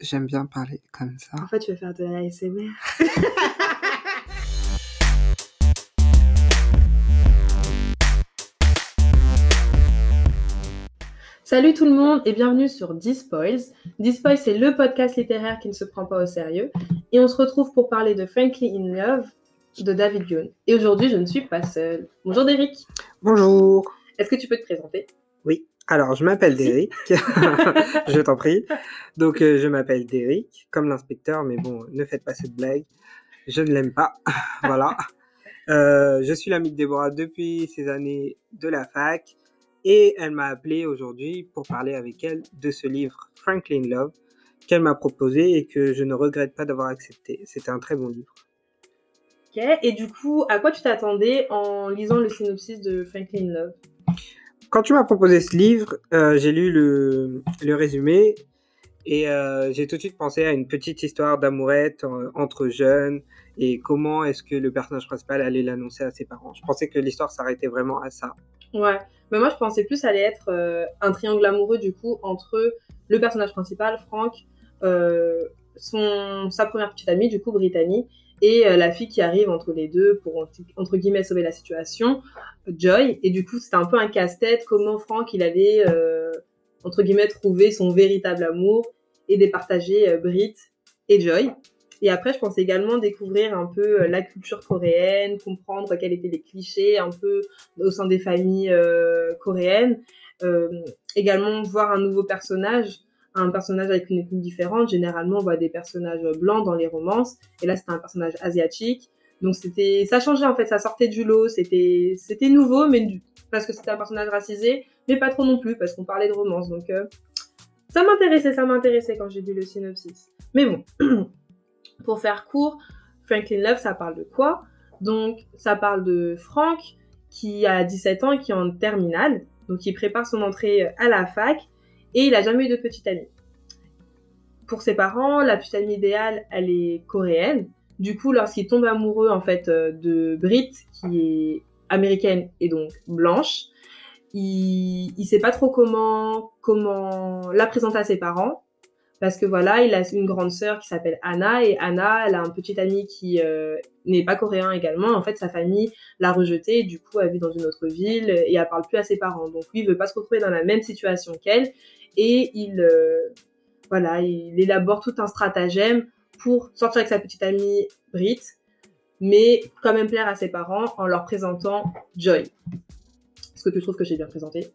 j'aime bien parler comme ça. En fait, tu vas faire de la ASMR. Salut tout le monde et bienvenue sur Dispoils. Dispoils, c'est le podcast littéraire qui ne se prend pas au sérieux. Et on se retrouve pour parler de Frankly in Love de David Yoon. Et aujourd'hui, je ne suis pas seule. Bonjour Derek. Bonjour. Est-ce que tu peux te présenter? Oui. Alors, je m'appelle Derek. je t'en prie. Donc, euh, je m'appelle Derek, comme l'inspecteur, mais bon, ne faites pas cette blague. Je ne l'aime pas. voilà. Euh, je suis l'ami de Déborah depuis ces années de la fac et elle m'a appelé aujourd'hui pour parler avec elle de ce livre Franklin Love qu'elle m'a proposé et que je ne regrette pas d'avoir accepté. C'était un très bon livre. Ok, et du coup, à quoi tu t'attendais en lisant le synopsis de Franklin Love? Quand tu m'as proposé ce livre, euh, j'ai lu le, le, résumé et euh, j'ai tout de suite pensé à une petite histoire d'amourette en, entre jeunes et comment est-ce que le personnage principal allait l'annoncer à ses parents. Je pensais que l'histoire s'arrêtait vraiment à ça. Ouais, mais moi je pensais plus allait être euh, un triangle amoureux du coup entre le personnage principal, Frank, euh, son, sa première petite amie, du coup Brittany, et euh, la fille qui arrive entre les deux pour entre guillemets sauver la situation, Joy. Et du coup c'était un peu un casse-tête comment Frank il allait euh, entre guillemets trouver son véritable amour et départager euh, Brit et Joy. Et après, je pensais également découvrir un peu la culture coréenne, comprendre quels étaient les clichés un peu au sein des familles euh, coréennes. Euh, également voir un nouveau personnage, un personnage avec une ethnie différente. Généralement, on voit des personnages blancs dans les romances. Et là, c'était un personnage asiatique. Donc c'était, ça changeait en fait, ça sortait du lot. C'était, c'était nouveau, mais parce que c'était un personnage racisé, mais pas trop non plus parce qu'on parlait de romance. Donc euh, ça m'intéressait, ça m'intéressait quand j'ai lu le synopsis. Mais bon. Pour faire court, Franklin Love, ça parle de quoi? Donc, ça parle de Frank qui a 17 ans et qui est en terminale, donc il prépare son entrée à la fac et il a jamais eu de petite amie. Pour ses parents, la petite amie idéale, elle est coréenne. Du coup, lorsqu'il tombe amoureux en fait de Brit, qui est américaine et donc blanche, il, il sait pas trop comment comment la présenter à ses parents parce que voilà, il a une grande sœur qui s'appelle Anna et Anna, elle a un petit ami qui euh, n'est pas coréen également. En fait, sa famille l'a rejeté, et du coup, elle vit dans une autre ville et elle parle plus à ses parents. Donc lui, il veut pas se retrouver dans la même situation qu'elle et il euh, voilà, il élabore tout un stratagème pour sortir avec sa petite amie Brit, mais quand même plaire à ses parents en leur présentant Joy. Est-ce que tu trouves que j'ai bien présenté?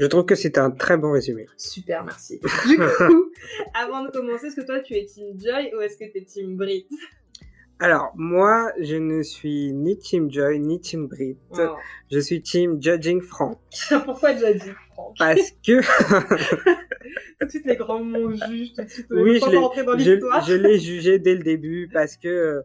Je trouve que c'est un très bon résumé. Super, merci. Du coup, avant de commencer, est-ce que toi tu es Team Joy ou est-ce que tu es Team Brit? Alors, moi, je ne suis ni Team Joy ni Team Brit. Je suis Team Judging Frank. Pourquoi Judging Frank? Parce que. tout de suite, les grands mots jugent, tout de suite, oui, je rentrer dans l'histoire. Je, je l'ai jugé dès le début parce que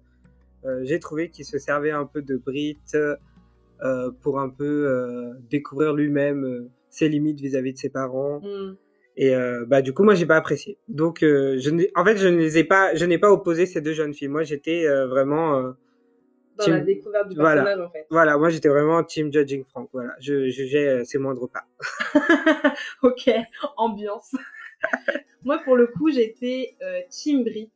euh, j'ai trouvé qu'il se servait un peu de Brit euh, pour un peu euh, découvrir lui-même ses limites vis-à-vis de ses parents. Mm. Et euh, bah du coup moi j'ai pas apprécié. Donc euh, je en fait je ne les ai pas je n'ai pas opposé ces deux jeunes filles. Moi j'étais euh, vraiment euh, dans la découverte du personnage voilà. en fait. Voilà, moi j'étais vraiment team judging Frank. Voilà, je jugeais ses moindres pas. OK, ambiance. moi pour le coup, j'étais team Brit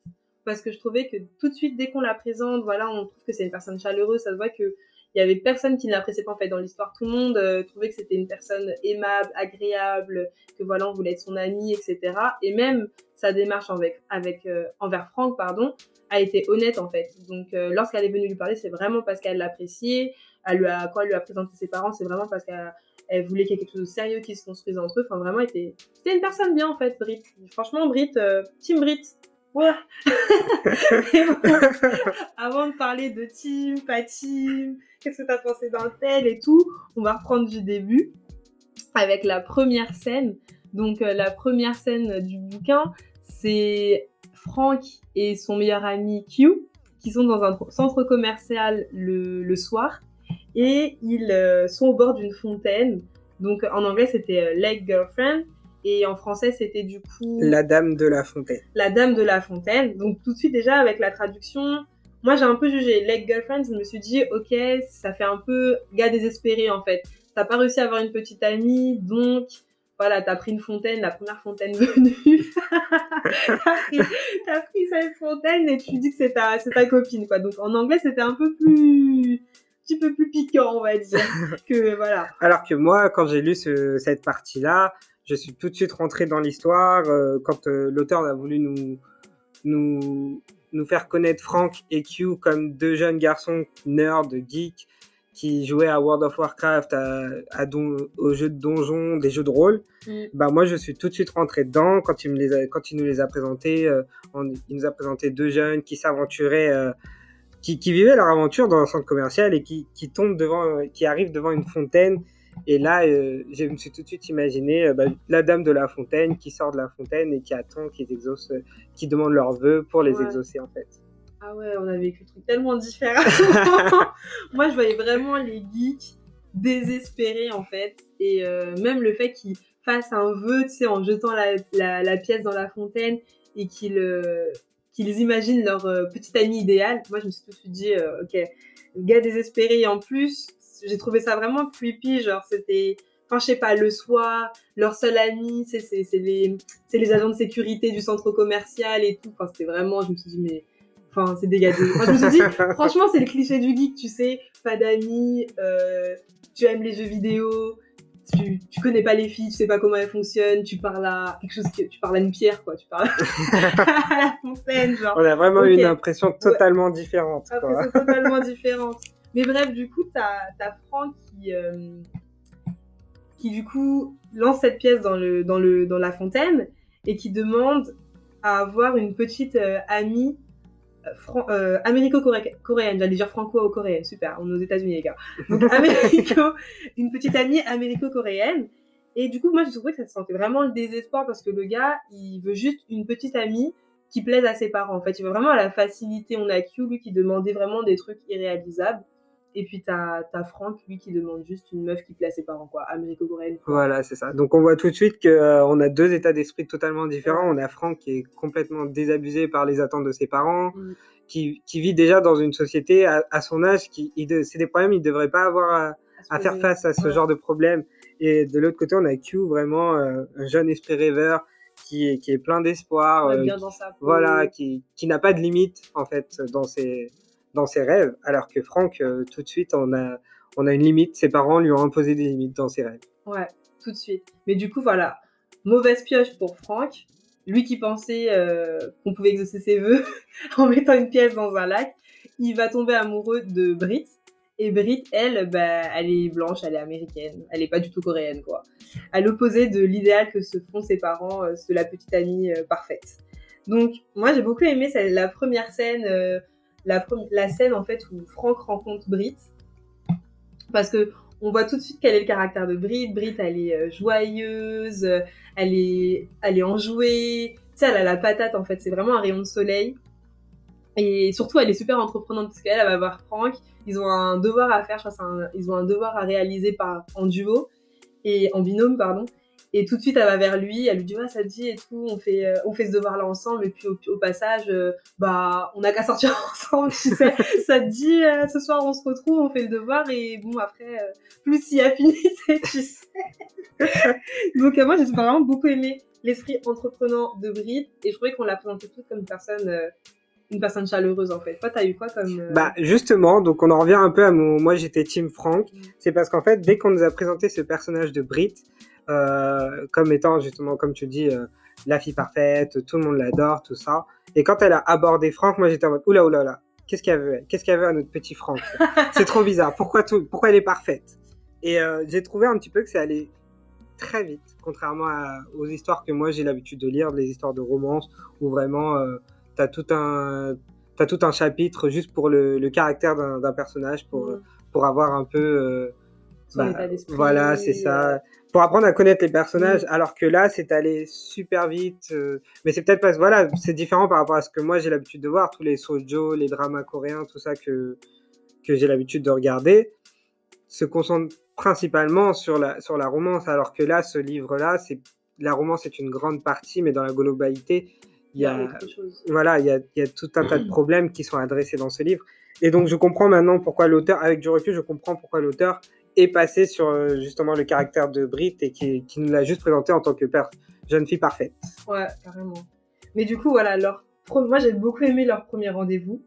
parce que je trouvais que tout de suite dès qu'on la présente, voilà, on trouve que c'est une personne chaleureuse, ça se voit que il y avait personne qui ne l'appréciait pas en fait dans l'histoire. Tout le monde euh, trouvait que c'était une personne aimable, agréable, que voilà on voulait être son ami, etc. Et même sa démarche avec, avec euh, envers Franck, pardon, a été honnête en fait. Donc euh, lorsqu'elle est venue lui parler, c'est vraiment parce qu'elle l'appréciait. Elle lui a quoi, elle lui a présenté ses parents, c'est vraiment parce qu'elle elle voulait qu'il y ait quelque chose de sérieux qui se construise entre eux. Enfin vraiment, était c'était une personne bien en fait, Brit. Franchement, Brit, euh, Team Brit. Ouais. bon, avant de parler de team, pas team, qu'est-ce que t'as pensé d'un tel et tout, on va reprendre du début avec la première scène. Donc euh, la première scène du bouquin, c'est Frank et son meilleur ami Q qui sont dans un centre commercial le, le soir et ils euh, sont au bord d'une fontaine. Donc en anglais c'était euh, Lake Girlfriend et en français c'était du coup La Dame de la Fontaine. La Dame de la Fontaine. Donc tout de suite déjà avec la traduction, moi j'ai un peu jugé Lake Girlfriend, je me suis dit ok ça fait un peu gars désespéré en fait. T'as pas réussi à avoir une petite amie donc voilà, t'as pris une fontaine, la première fontaine venue, t'as pris, as pris cette fontaine et tu dis que c'est ta, ta copine, quoi. Donc en anglais, c'était un peu plus, un petit peu plus piquant, on va dire, que voilà. Alors que moi, quand j'ai lu ce, cette partie-là, je suis tout de suite rentré dans l'histoire. Euh, quand euh, l'auteur a voulu nous, nous, nous faire connaître Frank et Q comme deux jeunes garçons nerds, geeks, qui jouaient à World of Warcraft, à, à aux jeux de donjons, des jeux de rôle, mm. bah moi je suis tout de suite rentré dedans quand il, me les a, quand il nous les a présentés. Euh, il nous a présenté deux jeunes qui s'aventuraient, euh, qui, qui, vivaient leur aventure dans un centre commercial et qui, qui tombent devant, qui arrivent devant une fontaine. Et là, euh, je me suis tout de suite imaginé bah, la dame de la fontaine qui sort de la fontaine et qui attend qu'ils exaucent, qui demandent leurs vœux pour les exaucer en fait. Ah ouais, on a vécu le truc tellement différent. Moi, je voyais vraiment les geeks désespérés, en fait. Et euh, même le fait qu'ils fassent un vœu, tu sais, en jetant la, la, pièce dans la fontaine et qu'ils euh, qu'ils imaginent leur euh, petite amie idéale. Moi, je me suis tout de suite dit, ok, gars désespéré. En plus, j'ai trouvé ça vraiment creepy. Genre, c'était enfin je sais pas, le soir, leur seul ami, c'est les, les agents de sécurité du centre commercial et tout. Enfin, c'était vraiment, je me suis dit, mais Enfin, c'est dégagé. Je me suis dit, franchement, c'est le cliché du geek, tu sais, pas d'amis, euh, tu aimes les jeux vidéo, tu, tu connais pas les filles, tu sais pas comment elles fonctionnent, tu parles à quelque chose que tu parles à une pierre, quoi, tu parles à la fontaine, genre. On a vraiment eu une impression totalement différente. Quoi. Impression totalement différente. Mais bref, du coup, t'as as Franck qui, euh, qui du coup lance cette pièce dans le dans le dans la fontaine et qui demande à avoir une petite euh, amie euh, américo-coréenne, j'allais dire franco-coréenne, super, on est aux États-Unis les gars. Donc américo, une petite amie américo-coréenne. Et du coup, moi, je trouvais que ça sentait vraiment le désespoir parce que le gars, il veut juste une petite amie qui plaise à ses parents. En fait, il veut vraiment à la facilité. On a Q, lui, qui demandait vraiment des trucs irréalisables. Et puis, t'as as Franck, lui, qui demande juste une meuf qui plaît à ses parents, quoi. Américo-coréenne. Voilà, c'est ça. Donc, on voit tout de suite qu'on euh, on a deux états d'esprit totalement différents. On a Franck qui est complètement désabusé par les attentes de ses parents, mm. qui, qui, vit déjà dans une société à, son âge, qui, c'est des problèmes, il devrait pas avoir à, faire face à ce genre de problèmes. Et de l'autre côté, on a Q, vraiment euh, un jeune esprit rêveur, qui est, qui est plein d'espoir, euh, voilà, qui, qui n'a pas de limite en fait dans ses dans ses rêves, alors que Franck, euh, tout de suite, on a, on a une limite. Ses parents lui ont imposé des limites dans ses rêves. Ouais, tout de suite. Mais du coup, voilà, mauvaise pioche pour Franck. Lui qui pensait euh, qu'on pouvait exaucer ses vœux en mettant une pièce dans un lac, il va tomber amoureux de Brit. Et Brit, elle, bah, elle est blanche, elle est américaine, elle est pas du tout coréenne, quoi. À l'opposé de l'idéal que se font ses parents euh, de la petite amie parfaite. Donc, moi, j'ai beaucoup aimé la première scène la, scène en fait où Franck rencontre Brit. Parce que on voit tout de suite quel est le caractère de Brit. Brit, elle est euh, joyeuse, elle est, elle est enjouée. Tu sais, elle a la patate en fait. C'est vraiment un rayon de soleil. Et surtout, elle est super entreprenante parce qu'elle va voir Franck. Ils ont un devoir à faire, je crois, ils ont un devoir à réaliser par, en duo et en binôme, pardon. Et tout de suite, elle va vers lui, elle lui dit, ouais, ça te dit et tout, on fait, euh, on fait ce devoir-là ensemble. Et puis, au, passage, euh, bah, on n'a qu'à sortir ensemble, tu sais. ça te dit, euh, ce soir, on se retrouve, on fait le devoir. Et bon, après, plus s'il y a fini, tu sais. Donc, moi, j'ai vraiment beaucoup aimé l'esprit entreprenant de Brit. Et je trouvais qu'on l'a présenté toute comme une personne une personne chaleureuse en fait. Toi, t'as eu quoi comme Bah justement, donc on en revient un peu à mon. Moi, j'étais Team Frank. Mm. C'est parce qu'en fait, dès qu'on nous a présenté ce personnage de Brit, comme étant justement, comme tu dis, euh, la fille parfaite, tout le monde l'adore, tout ça. Et quand elle a abordé Franck, moi j'étais en mode oula oula oula, qu'est-ce qu'elle veut Qu'est-ce qu'elle veut à notre petit Franck? C'est trop bizarre. Pourquoi tout Pourquoi elle est parfaite? Et euh, j'ai trouvé un petit peu que c'est allé très vite, contrairement aux histoires que moi j'ai l'habitude de lire, les histoires de romance, où vraiment euh, t'as tout un t'as tout un chapitre juste pour le, le caractère d'un personnage, pour mm. pour avoir un peu bah, voilà, c'est ça pour apprendre à connaître les personnages, alors que là, c'est allé super vite. Euh, mais c'est peut-être parce que voilà, c'est différent par rapport à ce que moi j'ai l'habitude de voir, tous les sojo, les dramas coréens, tout ça que, que j'ai l'habitude de regarder, se concentre principalement sur la, sur la romance, alors que là, ce livre-là, c'est la romance est une grande partie, mais dans la globalité, il y a, voilà, il y a, il y a tout un tas de problèmes qui sont adressés dans ce livre. Et donc, je comprends maintenant pourquoi l'auteur, avec du recul, je comprends pourquoi l'auteur est passé sur euh, justement le caractère de Brit et qui, qui nous l'a juste présenté en tant que père, jeune fille parfaite. Ouais, carrément. Mais du coup, voilà, leur moi j'ai beaucoup aimé leur premier rendez-vous.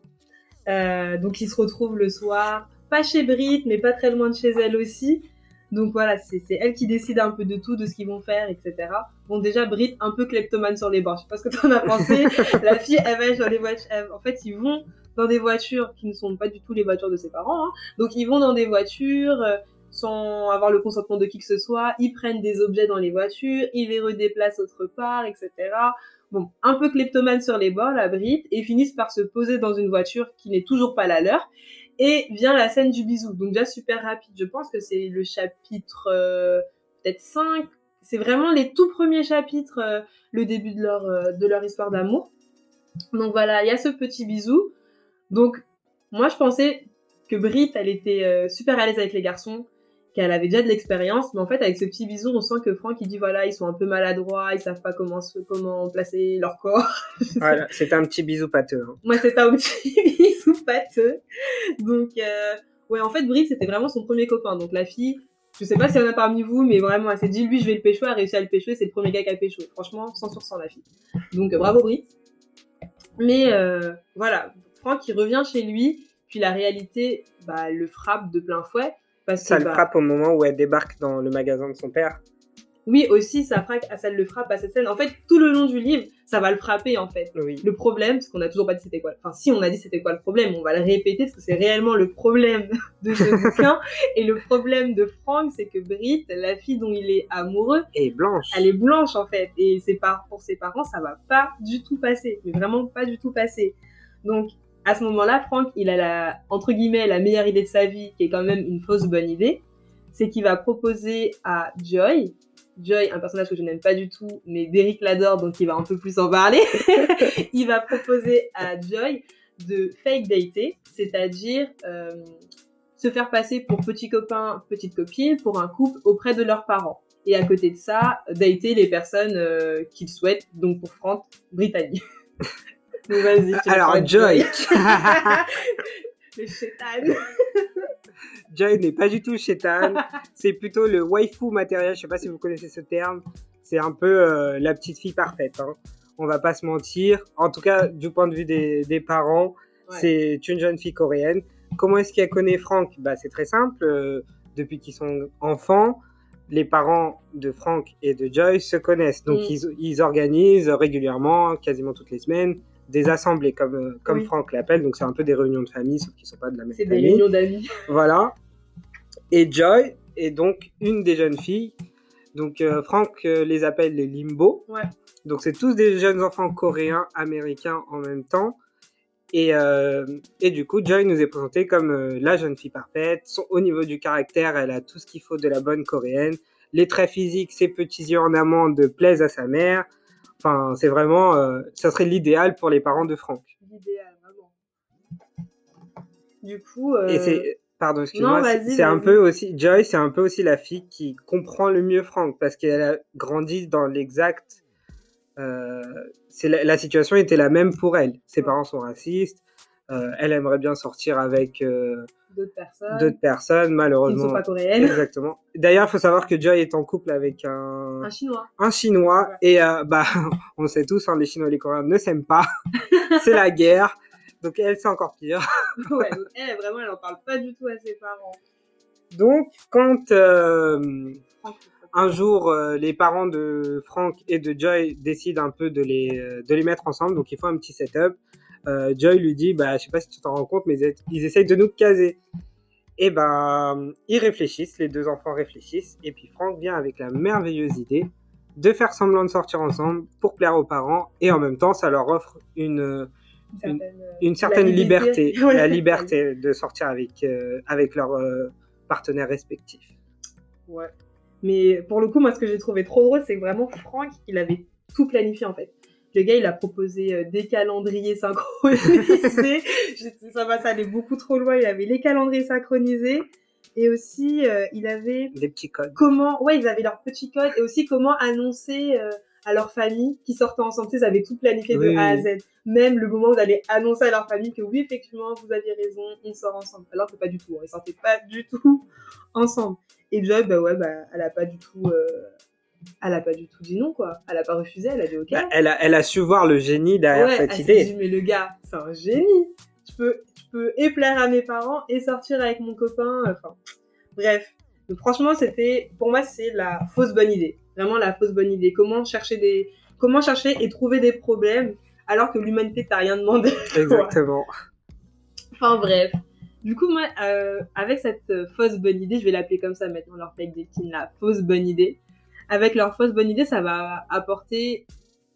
Euh, donc ils se retrouvent le soir, pas chez Brit, mais pas très loin de chez elle aussi. Donc voilà, c'est elle qui décide un peu de tout, de ce qu'ils vont faire, etc. Bon déjà, Brit, un peu kleptomane sur les bords. Je sais pas ce que t'en as pensé. La fille, elle va dans les voitures. En fait, ils vont dans des voitures qui ne sont pas du tout les voitures de ses parents. hein. Donc ils vont dans des voitures euh, sans avoir le consentement de qui que ce soit. Ils prennent des objets dans les voitures, ils les redéplacent autre part, etc. Bon, un peu kleptomane sur les bords, la Brit, et finissent par se poser dans une voiture qui n'est toujours pas la leur. Et vient la scène du bisou. Donc déjà super rapide. Je pense que c'est le chapitre euh, peut-être 5. C'est vraiment les tout premiers chapitres, euh, le début de leur, euh, de leur histoire d'amour. Donc voilà, il y a ce petit bisou. Donc moi je pensais que Brit, elle était euh, super à l'aise avec les garçons, qu'elle avait déjà de l'expérience, mais en fait avec ce petit bisou, on sent que Franck il dit voilà, ils sont un peu maladroits, ils savent pas comment se, comment placer leur corps. Voilà, c'est un petit bisou pâteux. hein. Moi, c'est un petit bisou pâteux. Donc, euh, ouais, en fait, Brit, c'était vraiment son premier copain. Donc, la fille, je sais pas s'il y en a parmi vous, mais vraiment, elle s'est dit, lui, je vais le pécho, elle a réussi à le pécho, c'est le premier gars qui a pécho. Franchement, 100 sur 100, la fille. Donc, bravo, Brit. Mais, euh, voilà, Franck, il revient chez lui, puis la réalité, bah, le frappe de plein fouet. Parce Ça que, le bah, frappe au moment où elle débarque dans le magasin de son père. Oui, aussi, ça, frappe, ça le frappe à cette scène. En fait, tout le long du livre, ça va le frapper, en fait. Oui. Le problème, parce qu'on a toujours pas dit c'était quoi. Enfin, si on a dit c'était quoi le problème, on va le répéter parce que c'est réellement le problème de ce bouquin. Et le problème de Frank, c'est que Brit, la fille dont il est amoureux, Et blanche. elle est blanche en fait. Et c'est pas pour ses parents, ça va pas du tout passer. Mais vraiment pas du tout passer. Donc, à ce moment-là, Frank, il a la, entre guillemets, la meilleure idée de sa vie, qui est quand même une fausse bonne idée. C'est qu'il va proposer à Joy, Joy, un personnage que je n'aime pas du tout, mais Derek l'adore, donc il va un peu plus en parler. il va proposer à Joy de fake dater, c'est-à-dire euh, se faire passer pour petit copain, petite copine, pour un couple auprès de leurs parents. Et à côté de ça, dater les personnes euh, qu'ils souhaitent, donc pour Franck, Brittany. vas-y. Alors, Joy. Le chétan. Joy n'est pas du tout chétane. c'est plutôt le waifu matériel. Je sais pas si vous connaissez ce terme. C'est un peu euh, la petite fille parfaite. Hein. On va pas se mentir. En tout cas, du point de vue des, des parents, Ouais. c'est une jeune fille coréenne. Comment est-ce qu'elle connaît Franck? Bah, C'est très simple. Euh, depuis qu'ils sont enfants, les parents de Franck et de Joy se connaissent. Donc, Mm. ils, ils organisent régulièrement, quasiment toutes les semaines, des assemblées, comme, euh, comme Oui. Franck l'appelle. Donc, c'est un peu des réunions de famille, sauf qu'ils sont pas de la même C'est des famille. réunions d'amis. Voilà. Et Joy est donc une des jeunes filles. Donc euh, Franck euh, les appelle les limbo. Ouais. Donc c'est tous des jeunes enfants coréens, américains en même temps. Et, euh, et du coup, Joy nous est présentée comme la jeune fille parfaite. Son, au niveau du caractère, elle a tout ce qu'il faut de la bonne coréenne. Les traits physiques, ses petits yeux en amande plaisent à sa mère. Enfin, c'est vraiment, euh, ça serait l'idéal pour les parents de Franck. L'idéal, vraiment. Du coup. euh, Et c'est, pardon, excuse-moi, c'est un peu aussi, Joy, c'est un peu aussi la fille qui comprend le mieux Frank parce qu'elle a grandi dans l'exact. Euh, la, la situation était la même pour elle. Ses Ouais. parents sont racistes. Euh, elle aimerait bien sortir avec euh, d'autres personnes d'autres personnes, qui ne malheureusement. sont pas coréennes. Exactement. D'ailleurs, il faut savoir que Joy est en couple avec un, Un chinois. un Chinois Ouais. et euh, bah, on sait tous, hein, les Chinois et les Coréens ne s'aiment pas. c'est la guerre. Donc elle, c'est encore pire. ouais, donc elle, vraiment, elle en parle pas du tout à ses parents. Donc, quand euh, un jour euh, les parents de Frank et de Joy décident un peu de les, de les mettre ensemble, donc ils font un petit setup, euh, Joy lui dit bah, Je sais pas si tu t'en rends compte, mais ils, ils essayent de nous caser. Et ben, ils réfléchissent, les deux enfants réfléchissent, et puis Frank vient avec la merveilleuse idée de faire semblant de sortir ensemble pour plaire aux parents, et en même temps, ça leur offre une, une certaine, euh, une certaine la liberté, la liberté de sortir avec, euh, avec leurs euh, partenaires respectifs. Ouais. Mais pour le coup, moi, ce que j'ai trouvé trop drôle, c'est que vraiment Franck, il avait tout planifié en fait. Le gars, il a proposé euh, des calendriers synchronisés. Ça va, ça allait beaucoup trop loin. Il avait les calendriers synchronisés. Et aussi, euh, il avait Des petits codes. comment, ouais, ils avaient leur petit code et aussi comment annoncer euh, à leur famille qui sortaient ensemble. Tu sais, ils avaient tout planifié de A à. Z. Même le moment où vous allez annoncer à leur famille que oui, effectivement, vous aviez raison, on sort ensemble. Alors que pas du tout, hein, ils sortaient pas du tout ensemble. Et Joy, bah ouais, bah, elle a pas du tout, euh, elle a pas du tout dit non, quoi. Elle a pas refusé, elle a dit ok. Bah, elle, a, elle a su voir le génie derrière Ouais, cette elle s'est idée. dit, mais le gars, c'est un génie. Je peux, je peux et plaire à mes parents et sortir avec mon copain. Enfin, bref. Donc, franchement, c'était, pour moi, c'est la fausse bonne idée. Vraiment la fausse bonne idée. Comment chercher des, comment chercher et trouver des problèmes alors que l'humanité t'a rien demandé. Exactement. Enfin, bref. Du coup, moi, euh, avec cette euh, fausse bonne idée, je vais l'appeler comme ça maintenant, leur fake dating, la fausse bonne idée. Avec leur fausse bonne idée, ça va apporter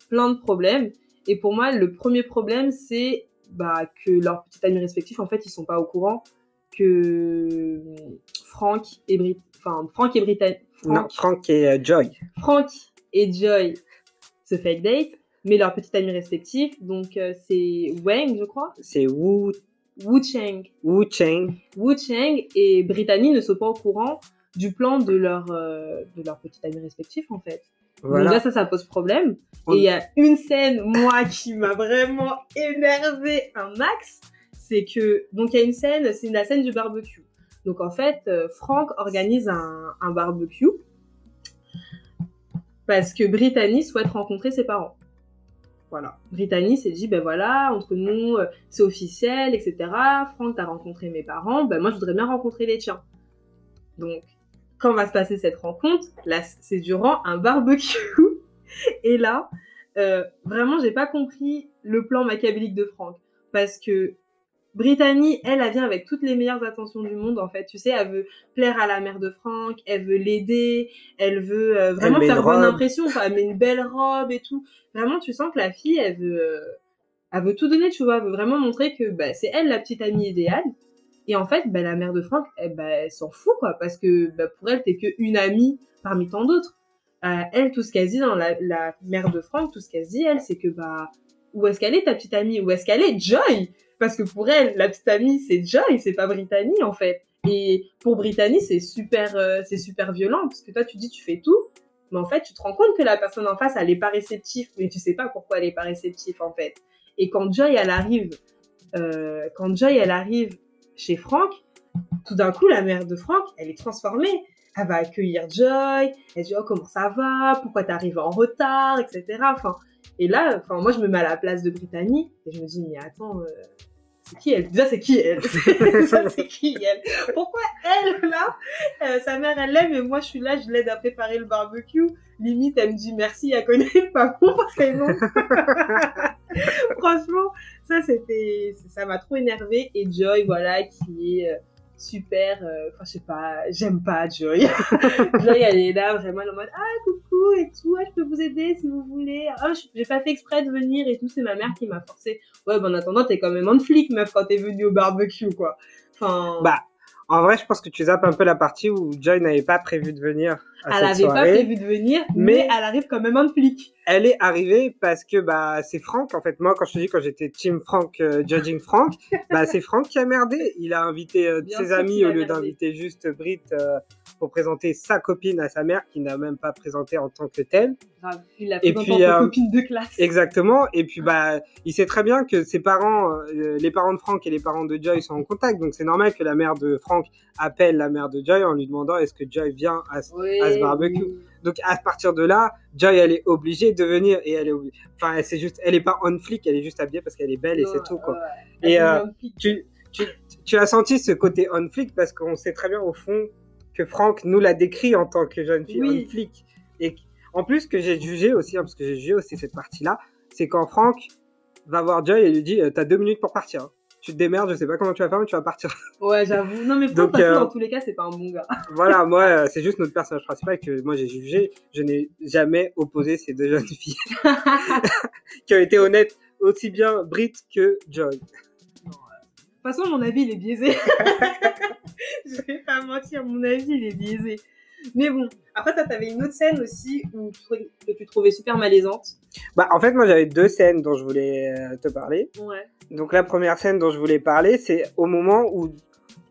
plein de problèmes. Et pour moi, le premier problème, c'est bah, que leurs petits amis respectifs, en fait, ils sont pas au courant que Franck et Brit... enfin, Franck et Britannique, Non, Frank et euh, Joy. Franck et Joy se fake date, mais leurs petits amis respectifs, donc euh, c'est Wang, je crois, C'est Wu, Wu Cheng, Wu Cheng. Wu Cheng et Brittany ne sont pas au courant du plan de leur euh, de leur petit ami respectif en fait. Donc là ça ça pose problème. On- Et il y a une scène moi qui m'a vraiment énervé un max, c'est que donc il y a une scène, c'est la scène du barbecue. Donc en fait euh, Franck organise un, un barbecue parce que Brittany souhaite rencontrer ses parents. Voilà. Brittany s'est dit, ben voilà, entre nous, euh, c'est officiel, etc. Franck, t'as rencontré mes parents, ben moi, je voudrais bien rencontrer les tiens. Donc, quand va se passer cette rencontre Là, c'est durant un barbecue. Et là, euh, vraiment, j'ai pas compris le plan machiavélique de Franck. Parce que Brittany, elle, elle vient avec toutes les meilleures attentions du monde, en fait. Tu sais, elle veut plaire à la mère de Franck, elle veut l'aider, elle veut euh, vraiment faire une bonne robe. impression, quoi. Elle met une belle robe et tout. Vraiment, tu sens que la fille, elle veut, euh, elle veut tout donner, tu vois. Elle veut vraiment montrer que bah, c'est elle la petite amie idéale. Et en fait, bah, la mère de Franck, eh bah, elle s'en fout, quoi. Parce que bah, pour elle, t'es qu'une amie parmi tant d'autres. Euh, elle, tout ce qu'elle dit, dans la, mère de Franck, tout ce qu'elle dit, elle, c'est que, bah, où est-ce qu'elle est, ta petite amie? Où est-ce qu'elle est? Joy Parce que pour elle, la petite amie, c'est Joy, c'est pas Brittany, en fait. Et pour Brittany, c'est super, euh, c'est super violent, parce que toi, tu dis, tu fais tout, mais en fait, tu te rends compte que la personne en face, elle est pas réceptive, mais tu sais pas pourquoi elle est pas réceptive, en fait. Et quand Joy, elle arrive, euh, quand Joy, elle arrive chez Franck, tout d'un coup, la mère de Franck, elle est transformée. Elle va accueillir Joy, elle dit, oh, comment ça va? Pourquoi t'arrives en retard, etc. Enfin, et là, enfin, moi, je me mets à la place de Brittany, et je me dis, mais attends, euh, c'est qui elle? Déjà, c'est qui elle? Ça, c'est qui elle? Pourquoi elle, là? Euh, Sa mère, elle l'aime, et moi, je suis là, je l'aide à préparer le barbecue. Limite, elle me dit merci, elle connaît pas mon prénom. Franchement, ça, c'était... Ça m'a trop énervé. Et Joy, voilà, qui est... super, euh, enfin je sais pas, j'aime pas Joy. Joy elle est là vraiment en mode ah coucou et tout, ah, je peux vous aider si vous voulez. Ah j'ai pas fait exprès de venir et tout, c'est ma mère qui m'a forcé. Ouais, ben en attendant t'es quand même un flic meuf quand t'es venue au barbecue quoi. Enfin, Bah, En vrai, je pense que tu zappes un peu la partie où Joy n'avait pas prévu de venir à elle cette avait pas prévu de venir, mais, mais- elle arrive quand même en flic. Elle est arrivée parce que bah c'est Franck en fait. Moi, quand je te dis quand j'étais Team Frank euh, judging Frank, bah c'est Franck qui a merdé. Il a invité euh, ses amis au lieu d'inviter juste Brit euh, pour présenter sa copine à sa mère qui n'a même pas présenté en tant que telle. Grave, il l'a puis, en tant que euh, copine de classe. Exactement. Et puis bah, il sait très bien que ses parents, les parents de Frank et les parents de Joy sont en contact. Donc c'est normal que la mère de Frank appelle la mère de Joy en lui demandant est-ce que Joy vient à. Oui, à barbecue. Donc à partir de là, Joy elle est obligée de venir et elle est enfin elle c'est juste elle est pas on flic, elle est juste habillée parce qu'elle est belle et c'est tout quoi. ouais. Et, euh. Tu, tu tu as senti ce côté on flic parce qu'on sait très bien au fond que Franck nous l'a décrit en tant que jeune fille Oui. on flic et en plus que j'ai jugé aussi hein, parce que j'ai jugé aussi cette partie là, c'est quand Franck va voir Joy et lui dit euh, t'as deux minutes pour partir. hein. Tu te démerdes, je sais pas comment tu vas faire mais tu vas partir. Ouais, j'avoue. Non, mais Franck, Donc, euh, dans tous les cas, c'est pas un bon gars. voilà, moi, euh, c'est juste notre personnage principal que moi j'ai jugé. Je n'ai jamais opposé ces deux jeunes filles qui ont été honnêtes aussi bien Brit que Joy. De toute façon, mon avis, il est biaisé. je vais pas mentir, mon avis, il est biaisé. Mais bon, après, toi, t'avais une autre scène aussi où tu que tu trouvais super malaisante. Bah, en fait, moi j'avais deux scènes dont je voulais euh, te parler. Ouais. Donc la première scène dont je voulais parler, c'est au moment où,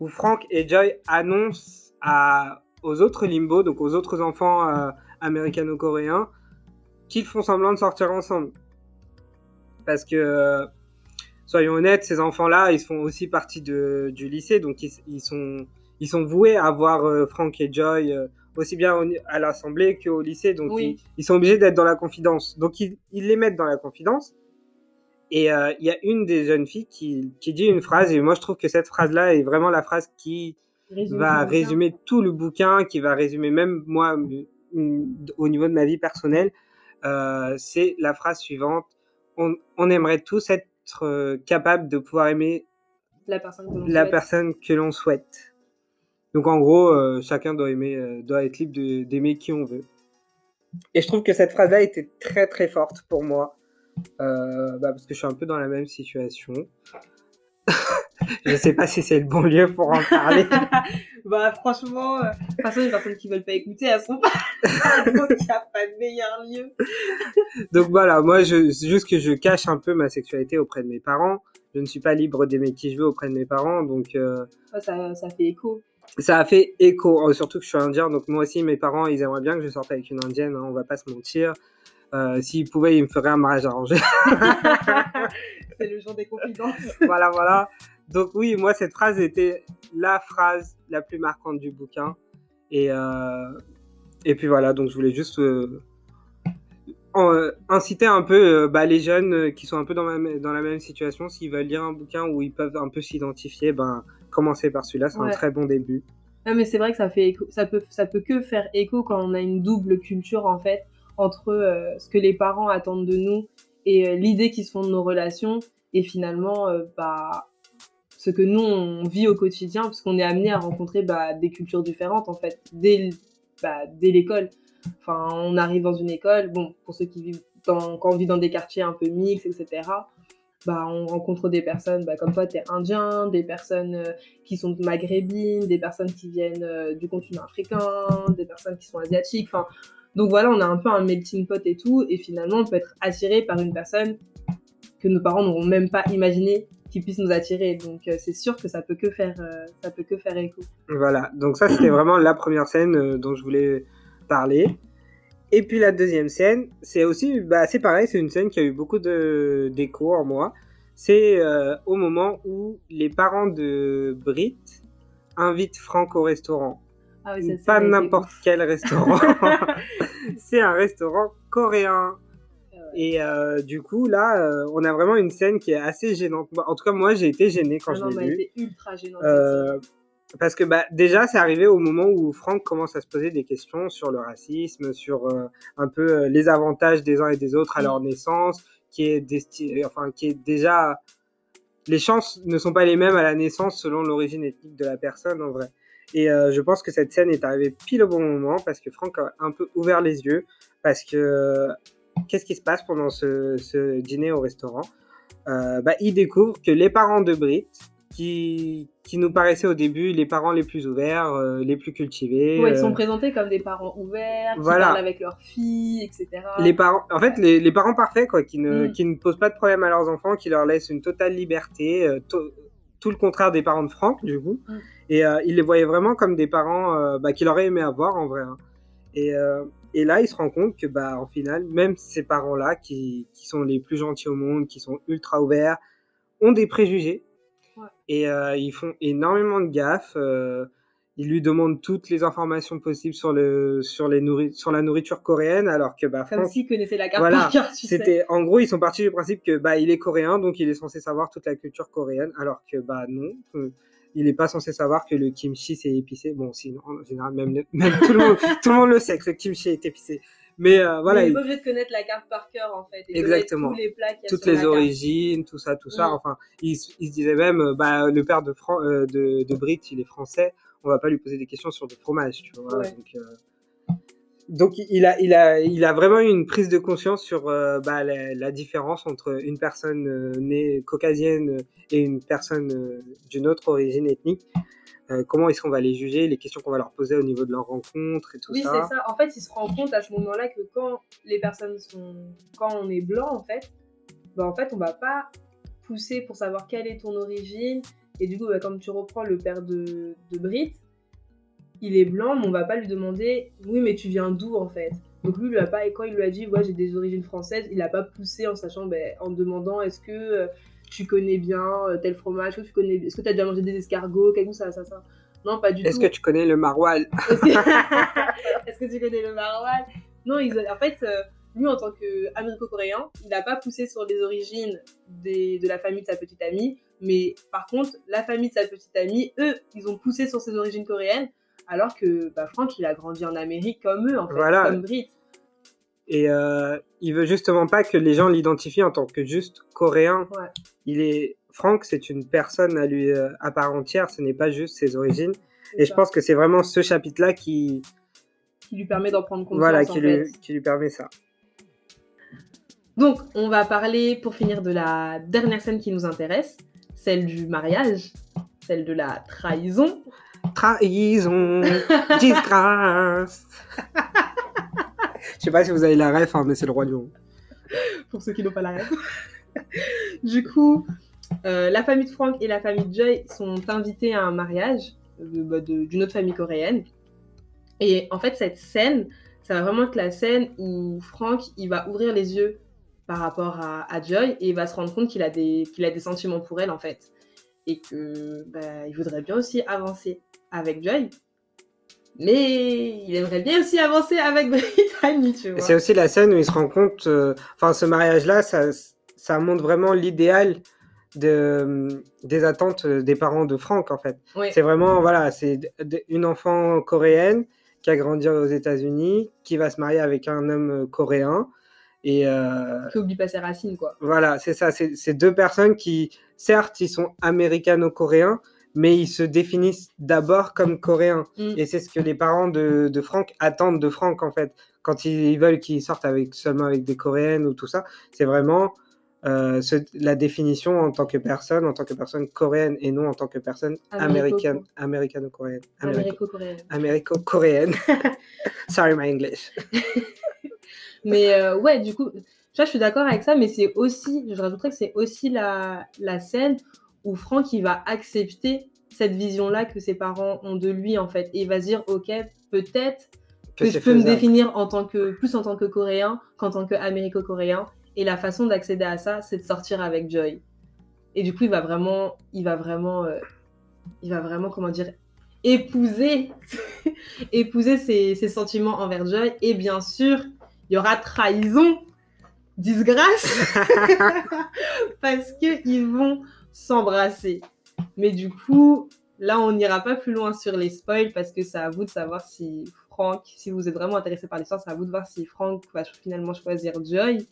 où Frank et Joy annoncent à, aux autres limbo, donc aux autres enfants euh, américano-coréens, qu'ils font semblant de sortir ensemble. Parce que, euh, soyons honnêtes, ces enfants-là, ils font aussi partie de, du lycée, donc ils, ils sont, ils sont voués à voir euh, Frank et Joy euh, aussi bien à l'assemblée qu'au lycée, donc Oui. ils, ils sont obligés d'être dans la confidence. Donc ils, ils les mettent dans la confidence. Et euh, il y a une des jeunes filles qui, qui dit une phrase, et moi je trouve que cette phrase-là est vraiment la phrase qui Résume va résumer tout le bouquin, qui va résumer même moi au niveau de ma vie personnelle. Euh, c'est la phrase suivante on, on aimerait tous être euh, capables de pouvoir aimer la personne que l'on souhaite. Donc en gros, euh, chacun doit aimer, euh, doit être libre d'aimer qui on veut. Et je trouve que cette phrase-là était très très forte pour moi, euh, bah, parce que je suis un peu dans la même situation. je sais pas si c'est le bon lieu pour en parler. bah franchement, de toute façon, les personnes qui veulent pas écouter, elles sont pas. Donc il n'y a pas de meilleur lieu. Donc voilà, moi, je, c'est juste que je cache un peu ma sexualité auprès de mes parents. Je ne suis pas libre d'aimer qui je veux auprès de mes parents, donc ça fait écho. Ça a fait écho. Euh, Surtout que je suis indien, donc moi aussi, mes parents, ils aimeraient bien que je sorte avec une indienne. Hein, on va pas se mentir. Euh, S'ils pouvaient, ils me feraient un mariage arrangé. c'est le jour des confidences. voilà, voilà. Donc oui, moi, cette phrase était la phrase la plus marquante du bouquin. Et, euh, et puis voilà, donc je voulais juste euh, en- inciter un peu bah, les jeunes qui sont un peu dans, ma- dans la même situation, s'ils veulent lire un bouquin où ils peuvent un peu s'identifier, ben, commencer par celui-là, c'est un très bon début. Non, mais c'est vrai que ça fait écho, ça peut, ça peut que faire écho quand on a une double culture en fait entre euh, ce que les parents attendent de nous et euh, l'idée qu'ils se font de nos relations et finalement euh, bah ce que nous on vit au quotidien parce qu'on est amené à rencontrer bah, des cultures différentes en fait dès bah, dès l'école. Enfin, on arrive dans une école, bon pour ceux qui vivent dans, quand on vit dans des quartiers un peu mixtes etc. Bah, on rencontre des personnes bah, comme toi, tu es indien, des personnes euh, qui sont maghrébines, des personnes qui viennent euh, du continent africain, des personnes qui sont asiatiques. Enfin, donc voilà, on a un peu un melting pot et tout, et finalement, on peut être attiré par une personne que nos parents n'auront même pas imaginé qui puisse nous attirer. Donc euh, c'est sûr que ça peut que faire, ça peut que faire écho. Voilà, donc ça c'était vraiment la première scène dont je voulais parler. Et puis la deuxième scène, c'est aussi, bah, c'est pareil, c'est une scène qui a eu beaucoup de d'écho en moi. C'est euh, au moment où les parents de Brit invitent Franck au restaurant. Ah oui, scène Pas n'importe quel restaurant. c'est un restaurant coréen. Ouais. Et euh, du coup, là, euh, on a vraiment une scène qui est assez gênante. En tout cas, moi, j'ai été gêné quand Ah je non, l'ai vue. était ultra gênante. Parce que bah, déjà, c'est arrivé au moment où Franck commence à se poser des questions sur le racisme, sur euh, un peu euh, les avantages des uns et des autres à leur naissance, qui est, déjà... Les chances ne sont pas les mêmes à la naissance selon l'origine ethnique de la personne, en vrai. Et euh, je pense que cette scène est arrivée pile au bon moment, parce que Franck a un peu ouvert les yeux, parce que... Qu'est-ce qui se passe pendant ce, dîner au restaurant? Bah, Il découvre que les parents de Brit, qui, qui nous paraissaient au début les parents les plus ouverts, euh, les plus cultivés. Ouais, ils euh, sont présentés comme des parents ouverts, qui voilà. parlent avec leurs filles, etc. les parents, en fait, les, les parents parfaits, quoi, qui ne, Mm. qui ne posent pas de problème à leurs enfants, qui leur laissent une totale liberté, euh, to- tout le contraire des parents de Franck, du coup. Mm. Et euh, ils les voyaient vraiment comme des parents euh, bah, qu'il aurait aimé avoir, en vrai. hein. Et, euh, et là, il se rend compte que, bah, en final, même ces parents-là, qui, qui sont les plus gentils au monde, qui sont ultra ouverts, ont des préjugés. Et euh, ils font énormément de gaffe. euh, ils lui demandent toutes les informations possibles sur, le, sur, les nourri- sur la nourriture coréenne, alors que bah, Comme s'ils connaissaient la carte Voilà, c'était en gros ils sont partis du principe que bah il est coréen donc il est censé savoir toute la culture coréenne alors que bah non euh, il est pas censé savoir que le kimchi c'est épicé bon sinon en général même, le- même tout le monde tout le monde le sait que le kimchi est épicé mais euh, voilà il- est obligé de connaître la carte par cœur, en fait. et Exactement. Tous les plats qu'il y a toutes sur la les carte. origines tout ça tout ça Mm. enfin il, il se disait même euh, bah le père de Fran euh, de, de Brit il est français on va pas lui poser des questions sur le fromage tu vois Ouais. donc euh, donc il a, il, a, il a vraiment eu une prise de conscience sur bah, la, la différence entre une personne née caucasienne et une personne d'une autre origine ethnique. Euh, comment est-ce qu'on va les juger, les questions qu'on va leur poser au niveau de leur rencontre et tout Oui, ça. c'est ça. En fait, il se rend compte à ce moment-là que quand les personnes sont. Quand on est blanc, en fait, bah, en fait, on va pas pousser pour savoir quelle est ton origine. Et du coup, bah, comme tu reprends le père de, de Brit, il est blanc, mais on va pas lui demander Oui, mais tu viens d'où, en fait? Donc lui, il a pas, et quand il lui a dit, ouais, j'ai des origines françaises, il a pas poussé en sachant, ben, en demandant, est-ce que euh, tu connais bien euh, tel fromage, est-ce que tu connais, est-ce que tu as déjà mangé des escargots, quelque chose, ça, ça, ça. Non, pas du tout. Est-ce que tu connais le maroilles? Est-ce que... que tu connais le maroilles? Non, ils en fait, euh, lui, en tant qu'américo-coréen, il n'a pas poussé sur les origines des- de la famille de sa petite amie, mais par contre, la famille de sa petite amie, eux, ils ont poussé sur ses origines coréennes, alors que bah, Franck, il a grandi en Amérique comme eux, en fait, Voilà. comme Brit. Et euh, il veut justement pas que les gens l'identifient en tant que juste coréen. Ouais. Il est Franck, c'est une personne à lui euh, à part entière. Ce n'est pas juste ses origines. Et ça, je pense que c'est vraiment ce chapitre-là qui, qui lui permet d'en prendre conscience. voilà, en qui fait. lui, qui lui permet ça. Donc, on va parler, pour finir, de la dernière scène qui nous intéresse, celle du mariage, celle de la trahison. Trahison, disgrâce. Je sais pas si vous avez la ref, hein, mais c'est le roi Lion. pour ceux qui n'ont pas la rêve. du coup, euh, la famille de Frank et la famille de Joy sont invités à un mariage de- bah, d'une autre famille coréenne. Et en fait, cette scène, ça va vraiment être la scène où Frank, il va ouvrir les yeux par rapport à, Joy et il va se rendre compte qu'il a, des- a des sentiments pour elle, en fait. Et que bah, il voudrait bien aussi avancer avec Joy. Mais il aimerait bien aussi avancer avec Brittany, tu vois. C'est aussi la scène où il se rend compte, euh, enfin ce mariage-là, ça, ça montre vraiment l'idéal de, des attentes des parents de Franck en fait. C'est vraiment, voilà, c'est une enfant coréenne qui a grandi aux États-Unis, qui va se marier avec un homme coréen. Et euh, Qui oublie pas ses racines, quoi. voilà, c'est ça, c'est deux personnes qui, certes, ils sont américano-coréens, mais ils se définissent d'abord comme coréens. Mm. Et c'est ce que les parents de, de Franck attendent de Franck, en fait. Quand ils, veulent qu'il sorte avec, seulement avec des coréennes ou tout ça, c'est vraiment euh, ce- la définition en tant que personne, en tant que personne coréenne et non en tant que personne américaine, américano-coréenne. Américo- Américo-coréenne. Américo-coréenne. Sorry, my English. Mais euh, ouais, du coup, je suis d'accord avec ça, mais c'est aussi, je rajouterais que c'est aussi la, la scène où Franck, il va accepter cette vision-là que ses parents ont de lui, en fait. Et il va se dire, ok, peut-être que, je peux me définir en tant que, plus en tant que coréen qu'en tant qu'américo-coréen. Et la façon d'accéder à ça, c'est de sortir avec Joy. Et du coup, il va vraiment, il va vraiment, euh, il va vraiment, comment dire, épouser, épouser ses, ses sentiments envers Joy. Et bien sûr, il y aura trahison, disgrâce, parce que ils vont s'embrasser. Mais du coup, là, on n'ira pas plus loin sur les spoils parce que c'est à vous de savoir si Franck, si vous êtes vraiment intéressé par l'histoire, c'est à vous de voir si Franck va finalement choisir Joy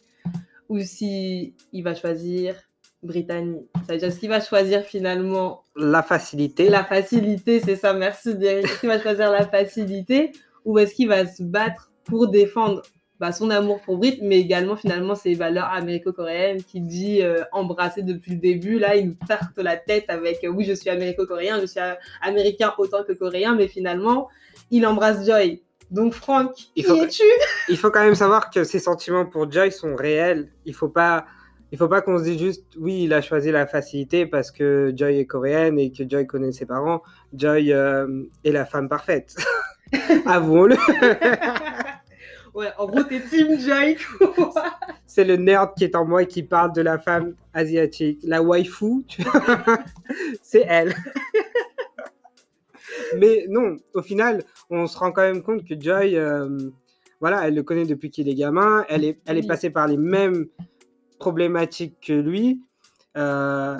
ou si il va choisir Brittany. Ça veut dire, est-ce qu'il va choisir finalement La facilité. la facilité, c'est ça, merci Derek. Est-ce qu'il va choisir la facilité ou est-ce qu'il va se battre pour défendre bah, son amour pour Brit, mais également finalement ses valeurs américo-coréennes qui dit euh, embrasser depuis le début. Là, il nous tarte la tête avec euh, oui, je suis américo-coréen, je suis euh, américain autant que coréen, mais finalement, il embrasse Joy. Donc, Franck, Il faut es-tu? il faut quand même savoir que ses sentiments pour Joy sont réels. Il faut pas, il faut pas qu'on se dise juste, oui, il a choisi la facilité parce que Joy est coréenne et que Joy connaît ses parents. Joy euh, est la femme parfaite. Avouons-le. Ouais, en gros, t'es Team Joy, quoi. C'est le nerd qui est en moi qui parle de la femme asiatique. La waifu, tu vois, c'est elle. Mais non, au final, on se rend quand même compte que Joy, euh, voilà, elle le connaît depuis qu'il est gamin. Elle est, elle est passée par les mêmes problématiques que lui. Euh,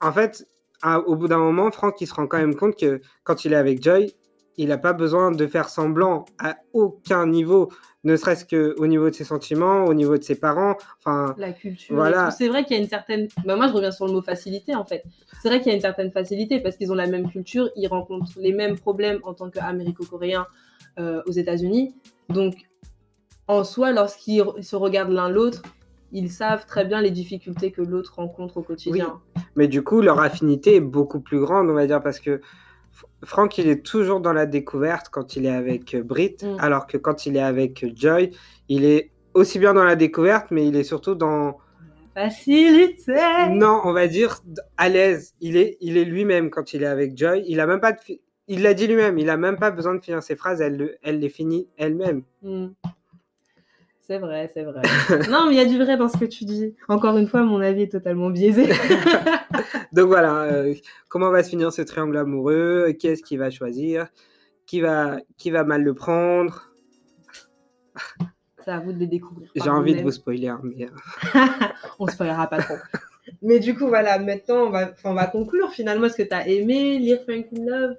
en fait, à- au bout d'un moment, Franck, il se rend quand même compte que quand il est avec Joy, il n'a pas besoin de faire semblant à aucun niveau, ne serait-ce qu'au niveau de ses sentiments, au niveau de ses parents. Enfin, la culture. Voilà. C'est vrai qu'il y a une certaine. Bah, moi, je reviens sur le mot facilité en fait. C'est vrai qu'il y a une certaine facilité parce qu'ils ont la même culture, ils rencontrent les mêmes problèmes en tant qu'américo-coréens euh, aux États-Unis. Donc, en soi, lorsqu'ils se regardent l'un l'autre, ils savent très bien les difficultés que l'autre rencontre au quotidien. Mais du coup, leur affinité est beaucoup plus grande, on va dire, parce que Franck, il est toujours dans la découverte quand il est avec euh, Brit, Mm. alors que quand il est avec euh, Joy, il est aussi bien dans la découverte, mais il est surtout dans... Facilité Non, on va dire à l'aise. Il est, il est lui-même quand il est avec Joy. Il a même pas de Il l'a dit lui-même, il a même pas besoin de finir ses phrases, elle, le- elle les finit elle-même. Hmm. C'est vrai, c'est vrai. non, mais il y a du vrai dans ce que tu dis. Encore une fois, mon avis est totalement biaisé. Donc voilà, euh, comment va se finir ce triangle amoureux? Qui est-ce qui va choisir? Qui va, qui va mal le prendre? C'est à vous de les découvrir. J'ai envie de vous spoiler, hein, mais... on spoilera pas trop. Mais du coup, voilà, maintenant, on va, on va conclure finalement. Est-ce que tu as aimé lire Franklin Love?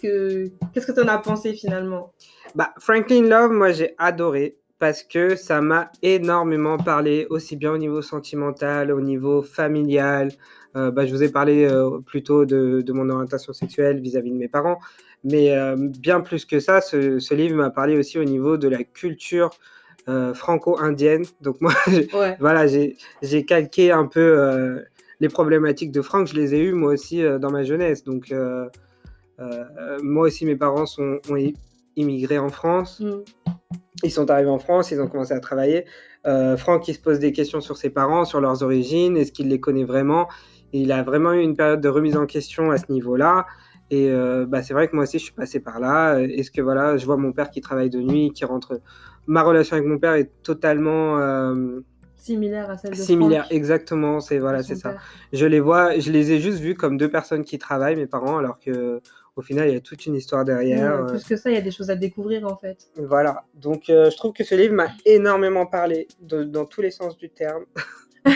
Que... Qu'est-ce que tu en as pensé finalement? Bah, Franklin Love, moi j'ai adoré parce que ça m'a énormément parlé, aussi bien au niveau sentimental, au niveau familial. Euh, bah, je vous ai parlé euh, plutôt de, de, mon orientation sexuelle vis-à-vis de mes parents, mais euh, bien plus que ça, ce, ce livre m'a parlé aussi au niveau de la culture euh, franco-indienne. Donc moi, ouais. voilà, j'ai calqué un peu les problématiques de Franck. Je les ai eues moi aussi dans ma jeunesse. Donc moi aussi, mes parents sont, ont immigré en France. Mm. Ils sont arrivés en France, ils ont commencé à travailler. Franck, il se pose des questions sur ses parents, sur leurs origines, est-ce qu'il les connaît vraiment? Et Il a vraiment eu une période de remise en question à ce niveau-là. Et euh, bah, c'est vrai que moi aussi, je suis passé par là. Est-ce que voilà, je vois mon père qui travaille de nuit, qui rentre ma relation avec mon père est totalement euh, similaire à celle de similaire Franck, exactement c'est voilà c'est ça je les vois je les ai juste vus comme deux personnes qui travaillent mes parents alors que au final il y a toute une histoire derrière ouais, plus que ça il y a des choses à découvrir en fait. Voilà. Donc euh, je trouve que ce livre m'a énormément parlé de, dans tous les sens du terme.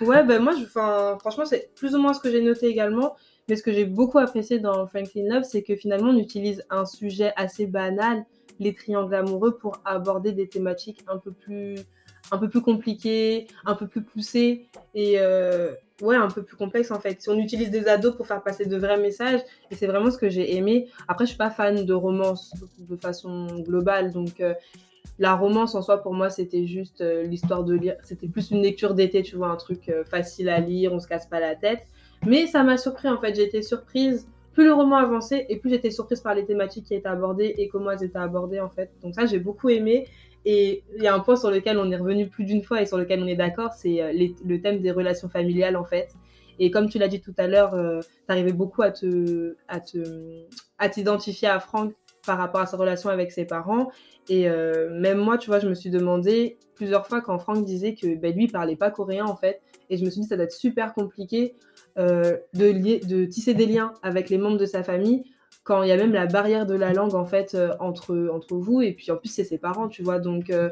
Ouais ben moi je, franchement c'est plus ou moins ce que j'ai noté également. Mais ce que j'ai beaucoup apprécié dans Franklin Love c'est que finalement on utilise un sujet assez banal les triangles amoureux pour aborder des thématiques un peu plus un peu plus compliquées, un peu plus poussées. Et euh, ouais, un peu plus complexes en fait. Si on utilise des ados pour faire passer de vrais messages, et c'est vraiment ce que j'ai aimé. Après, je suis pas fan de romance de façon globale, donc euh, la romance en soi pour moi c'était juste euh, l'histoire de lire, c'était plus une lecture d'été, tu vois, un truc euh, facile à lire, on se casse pas la tête. Mais ça m'a surpris en fait, j'ai été surprise plus le roman avançait et plus j'étais surprise par les thématiques qui étaient abordées et comment elles étaient abordées en fait. Donc ça, j'ai beaucoup aimé. Et il y a un point sur lequel on est revenu plus d'une fois et sur lequel on est d'accord, c'est euh, le thème des relations familiales en fait. Et comme tu l'as dit tout à l'heure, euh, tu arrivais beaucoup à te, à te, à t'identifier à Franck par rapport à sa relation avec ses parents. Et euh, même moi, tu vois, je me suis demandé plusieurs fois quand Franck disait que ben, lui, il parlait pas coréen en fait. Et je me suis dit, ça doit être super compliqué euh, de tisser des liens avec les membres de sa famille quand il y a même la barrière de la langue en fait euh, entre, entre vous et puis en plus c'est ses parents tu vois. Donc euh,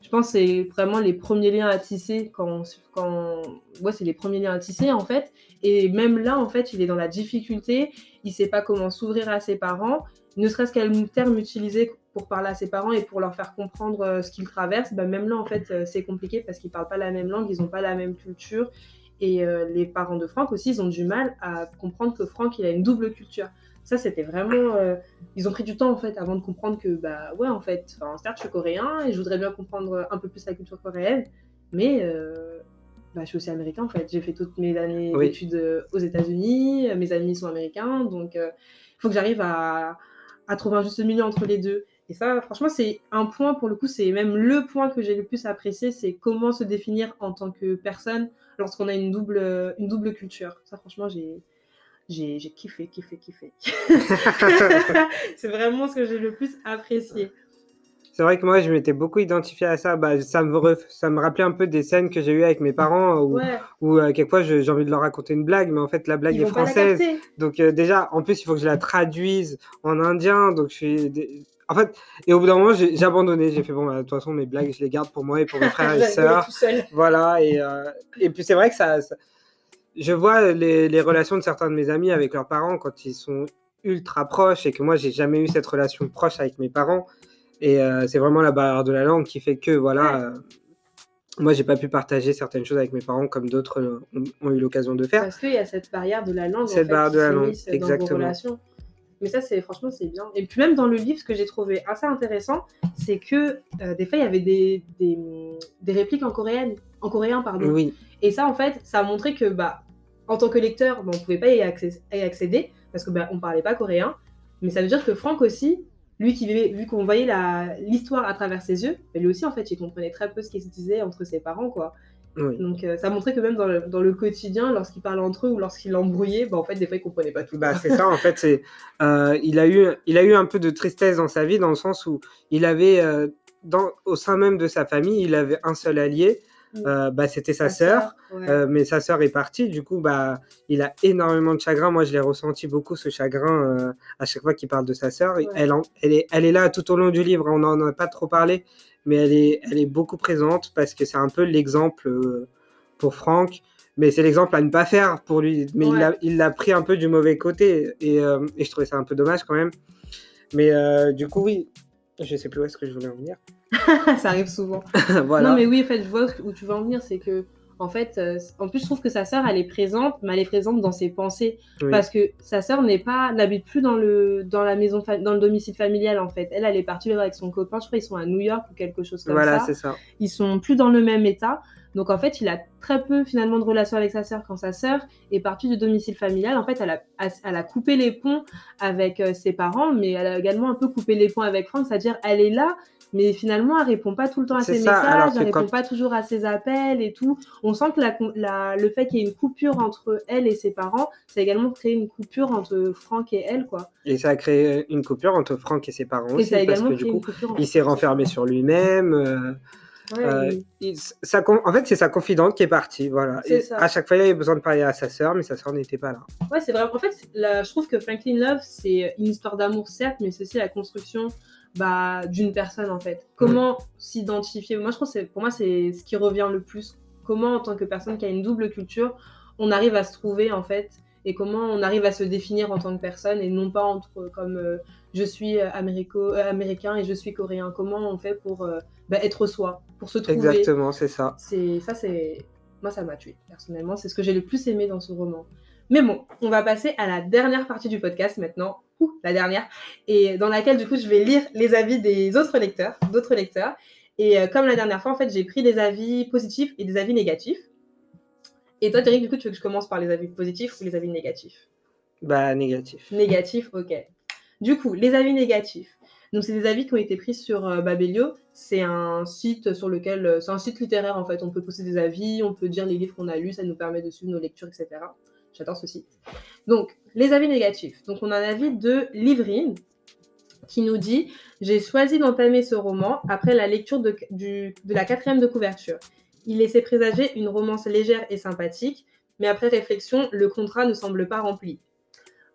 je pense que c'est vraiment les premiers liens à tisser quand, quand ouais c'est les premiers liens à tisser en fait. Et même là en fait il est dans la difficulté. Il sait pas comment s'ouvrir à ses parents. Ne serait-ce quel terme utiliser pour parler à ses parents et pour leur faire comprendre ce qu'ils traversent bah même là en fait c'est compliqué parce qu'ils parlent pas la même langue ils ont pas la même culture. Et euh, les parents de Franck aussi, ils ont du mal à comprendre que Franck, il a une double culture. Ça, c'était vraiment. Euh, ils ont pris du temps, en fait, avant de comprendre que, bah, ouais, en fait, certes, je suis coréen et je voudrais bien comprendre un peu plus la culture coréenne, mais euh, bah, je suis aussi américain, en fait. J'ai fait toutes mes années Oui. d'études aux États-Unis, mes amis sont américains, donc il faut que j'arrive à, à trouver un juste milieu entre les deux. Et ça, franchement, c'est un point, pour le coup, c'est même le point que j'ai le plus apprécié, c'est comment se définir en tant que personne lorsqu'on a une double, une double culture. Ça, franchement, j'ai, j'ai, kiffé, kiffé, kiffé. c'est vraiment ce que j'ai le plus apprécié. C'est vrai que moi, je m'étais beaucoup identifié à ça. Bah, ça, me ref... ça me rappelait un peu des scènes que j'ai eues avec mes parents où, Ouais. où euh, quelquefois j'ai envie de leur raconter une blague, mais en fait, la blague Ils est française. Donc, euh, déjà, en plus, il faut que je la traduise en indien. Donc, je suis. En fait, et au bout d'un moment, j'ai abandonné. J'ai fait, bon, bah, de toute façon, mes blagues, je les garde pour moi et pour mes frères et sœurs. Voilà, et, euh, et puis c'est vrai que ça, ça- Je vois les, les relations de certains de mes amis avec leurs parents quand ils sont ultra proches et que moi, j'ai jamais eu cette relation proche avec mes parents. Et euh, c'est vraiment la barrière de la langue qui fait que, voilà, euh, moi, j'ai pas pu partager certaines choses avec mes parents comme d'autres ont, ont eu l'occasion de faire. Parce qu'il y a cette barrière de la langue Cette en fait, barrière de la langue, dans exactement. Mais ça, c'est franchement, c'est bien. Et puis même dans le livre, ce que j'ai trouvé assez intéressant, c'est que euh, des fois, il y avait des, des, des répliques en, coréenne, en coréen. Pardon. Oui, Et ça, en fait, ça a montré que, bah, en tant que lecteur, bah, on pouvait pas y, accé- y accéder parce que bah, on parlait pas coréen. Mais ça veut dire que Franck aussi, lui qui vivait, vu qu'on voyait l'histoire à travers ses yeux, bah, lui aussi, en fait, il comprenait très peu ce qui se disait entre ses parents, quoi. oui. Donc euh, ça montrait que même dans le, dans le quotidien, lorsqu'ils parlaient entre eux ou lorsqu'ils l'embrouillaient, bah, en fait, des fois, ils comprenaient pas tout. Bah, c'est ça, en fait. C'est, euh, il, a eu, il a eu un peu de tristesse dans sa vie, dans le sens où il avait euh, dans, au sein même de sa famille, il avait un seul allié. Mm. Euh, bah, c'était sa sœur, ouais. Euh, mais sa sœur est partie. Du coup, bah, il a énormément de chagrin. Moi, je l'ai ressenti beaucoup ce chagrin euh, à chaque fois qu'il parle de sa sœur. Ouais. Elle, en- elle, est, elle est là tout au long du livre. On n'en a pas trop parlé, mais elle est, elle est beaucoup présente parce que c'est un peu l'exemple pour Franck. Mais c'est l'exemple à ne pas faire pour lui. Mais il Ouais. l'a- il l'a pris un peu du mauvais côté. Et, et je trouvais ça un peu dommage quand même. Mais du coup, oui. Je sais plus où est-ce que je voulais en venir. ça arrive souvent. voilà. Non, mais oui, en fait, je vois où tu veux en venir, c'est que, en fait, euh, en plus, je trouve que sa sœur, elle est présente, mais elle est présente dans ses pensées. Oui. Parce que sa sœur n'est pas, n'habite plus dans le, dans la maison, dans le domicile familial, en fait. Elle, elle est partie avec son copain, je crois, ils sont à New York ou quelque chose comme Voilà, ça. c'est ça. Ils sont plus dans le même état. Donc, en fait, il a très peu, finalement, de relations avec sa sœur quand sa sœur est partie du domicile familial. En fait, elle a, elle a coupé les ponts avec euh, ses parents, mais elle a également un peu coupé les ponts avec Franck, c'est-à-dire, elle est là, mais finalement, elle répond pas tout le temps à ses ça, messages, elle répond quand- pas toujours à ses appels et tout. On sent que la, con- la- le fait qu'il y ait une coupure entre elle et ses parents, ça a également créé une coupure entre Franck et elle, quoi. Et ça a créé une coupure entre Franck et ses parents Et aussi, ça a parce que du coup, coupure. il s'est renfermé sur lui-même. euh, Ouais, euh, il- sa en fait, c'est sa confidente qui est partie. Voilà. Et à chaque fois, il avait besoin de parler à sa sœur, mais sa sœur n'était pas là. Ouais, c'est vrai. En fait, je trouve que Franklin Love, c'est une histoire d'amour, certes, mais c'est aussi la construction bah, d'une personne, en fait. Comment s'identifier? Moi, je trouve que c'est- pour moi, c'est ce qui revient le plus. Comment, en tant que personne qui a une double culture, on arrive à se trouver, en fait, et comment on arrive à se définir en tant que personne, et non pas entre comme euh, je suis euh, américo- euh, américain et je suis coréen. Comment on fait pour euh, bah, être soi, pour se trouver? Exactement, c'est ça. c'est ça c'est moi ça m'a tué personnellement c'est ce que j'ai le plus aimé dans ce roman mais bon on va passer à la dernière partie du podcast maintenant La dernière et dans laquelle du coup je vais lire les avis des autres lecteurs d'autres lecteurs et euh, comme la dernière fois en fait j'ai pris des avis positifs et des avis négatifs et toi Derek du coup tu veux que je commence par les avis positifs ou les avis négatifs? Bah, négatif. Négatif, ok. Du coup, les avis négatifs. Donc, c'est des avis qui ont été pris sur euh, Babelio. C'est un site sur lequel. euh, c'est un site littéraire en fait. On peut poster des avis, on peut dire les livres qu'on a lus, ça nous permet de suivre nos lectures, etc. J'adore ce site. Donc, les avis négatifs. Donc, on a un avis de Livrine qui nous dit J'ai choisi d'entamer ce roman après la lecture de, la quatrième de couverture. Il laissait présager une romance légère et sympathique, mais après réflexion, le contrat ne semble pas rempli.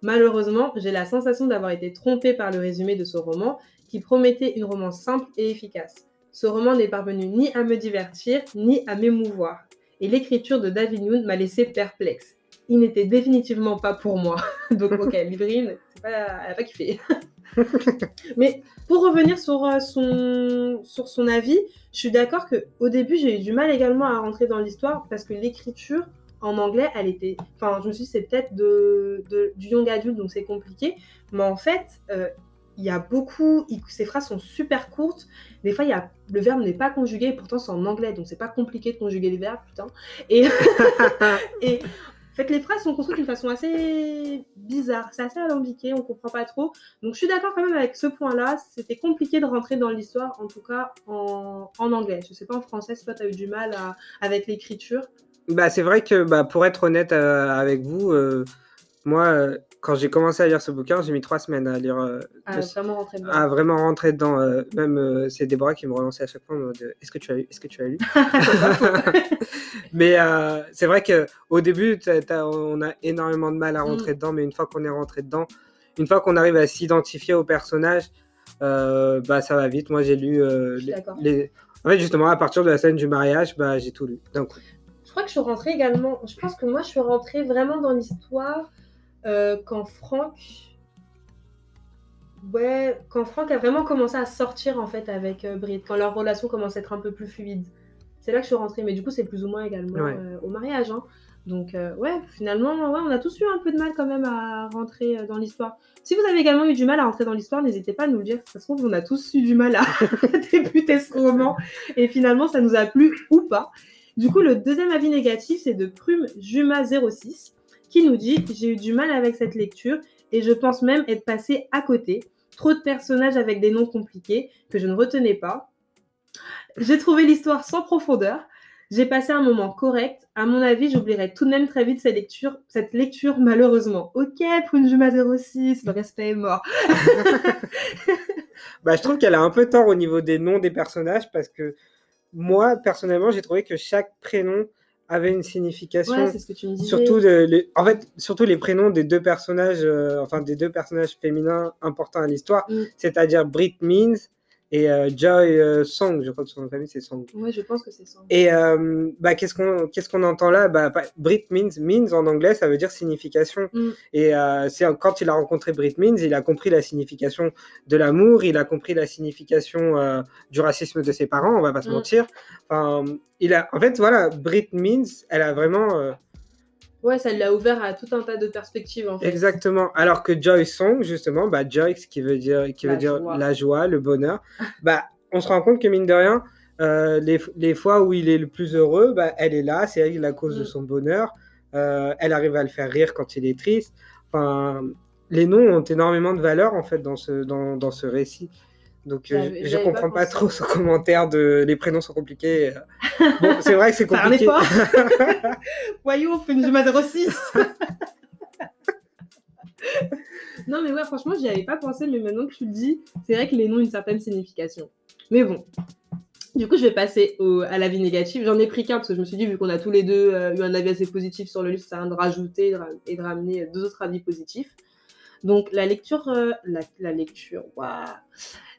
Malheureusement, j'ai la sensation d'avoir été trompée par le résumé de ce roman qui promettait une romance simple et efficace. Ce roman n'est parvenu ni à me divertir, ni à m'émouvoir. Et l'écriture de David Youn m'a laissé perplexe. Il n'était définitivement pas pour moi. Donc, ok, Livrine, pas, elle a pas kiffé. Mais pour revenir sur, euh, son, sur son avis, je suis d'accord qu'au début, j'ai eu du mal également à rentrer dans l'histoire parce que l'écriture en anglais, elle était. Enfin, je me suis dit, c'est peut-être de, de- du young adulte, donc c'est compliqué. Mais en fait, euh, il y a beaucoup. ces phrases sont super courtes. Des fois, il y a, le verbe n'est pas conjugué, et pourtant c'est en anglais, donc c'est pas compliqué de conjuguer les verbes, putain. Et, et en fait, les phrases sont construites d'une façon assez bizarre. C'est assez alambiqué, on comprend pas trop. Donc, je suis d'accord quand même avec ce point-là. C'était compliqué de rentrer dans l'histoire, en tout cas en, anglais. Je sais pas en français toi, tu as eu du mal avec l'écriture. Bah, c'est vrai que bah, pour être honnête euh, avec vous, euh, moi, euh, quand j'ai commencé à lire ce bouquin, j'ai mis trois semaines à lire, euh, À vraiment rentrer dedans. à vraiment rentrer dedans. euh, même euh, c'est Déborah qui me relançait à chaque fois en mode Est-ce que tu as lu Est-ce que tu as lu? Mais euh, c'est vrai que au début, on a énormément de mal à rentrer dedans, mais une fois qu'on est rentré dedans, une fois qu'on arrive à s'identifier au personnage, euh, bah ça va vite. Moi, j'ai lu euh, les, d'accord. les- En fait, justement, à partir de la scène du mariage, bah j'ai tout lu d'un coup. Je crois que je suis rentrée également. Je pense que moi, je suis rentrée vraiment dans l'histoire euh, quand Franck. Ouais, quand Franck a vraiment commencé à sortir en fait avec euh, Brit, quand leur relation commence à être un peu plus fluide. C'est là que je suis rentrée, mais du coup, c'est plus ou moins également Ouais. euh, au mariage. hein. Donc, euh, ouais, finalement, ouais, on a tous eu un peu de mal quand même à rentrer dans l'histoire. Si vous avez également eu du mal à rentrer dans l'histoire, n'hésitez pas à nous le dire. Ça se trouve, on a tous eu du mal à débuter ce roman. Et finalement, ça nous a plu ou pas. Du coup, le deuxième avis négatif, c'est de Prume Juma06, qui nous dit J'ai eu du mal avec cette lecture et je pense même être passé à côté. Trop de personnages avec des noms compliqués que je ne retenais pas. J'ai trouvé l'histoire sans profondeur. J'ai passé un moment correct. À mon avis, j'oublierai tout de même très vite cette lecture, cette lecture malheureusement. Ok, Prune Juma 06, le respect est mort. Bah, je trouve qu'elle a un peu tort au niveau des noms des personnages parce que moi, personnellement, j'ai trouvé que chaque prénom avait une signification. Ouais, c'est ce que tu me disais. Surtout, de- les, en fait, surtout les prénoms des deux personnages, euh, enfin des deux personnages féminins importants à l'histoire, Mm. c'est-à-dire Brit Means et euh, Joy euh, Song, je crois que son nom de famille c'est Song. Ouais, je pense que c'est ça. Et euh, bah, qu'est-ce qu'on qu'est-ce qu'on entend là? Bah, Brit Means, Means en anglais, ça veut dire signification. Mm. Et euh, c'est quand il a rencontré Brit Means, il a compris la signification de l'amour, il a compris la signification du racisme de ses parents, on va pas se Mm. mentir. Enfin, il a, en fait, voilà, Brit Means, elle a vraiment Ouais, ça l'a ouvert à tout un tas de perspectives en fait. exactement. Alors que Joy Song, justement, bah Joy, ce qui veut dire, qui La veut dire joie. la joie, le bonheur. bah, on se rend compte que mine de rien, euh, les, les fois où il est le plus heureux, bah, elle est là, c'est elle la cause de Mm. son bonheur. Euh, elle arrive à le faire rire quand il est triste. Enfin, les noms ont énormément de valeur en fait dans ce, dans, dans ce récit. Donc euh, J'avais- je j'avais comprends pas pas, trop son commentaire de les prénoms sont compliqués. Bon, c'est vrai que c'est compliqué. effort. Voyons, fais une Juma 06. non, mais ouais, franchement, j'y avais pas pensé, mais maintenant que tu le dis, c'est vrai que les noms ont une certaine signification. Mais bon. Du coup, je vais passer au- à l'avis négatif. J'en ai pris qu'un parce que je me suis dit, vu qu'on a tous les deux euh, eu un avis assez positif sur le livre, ça sert de rajouter et de, ra- et de ramener deux autres avis positifs. Donc, la lecture. euh, la, la lecture, waouh.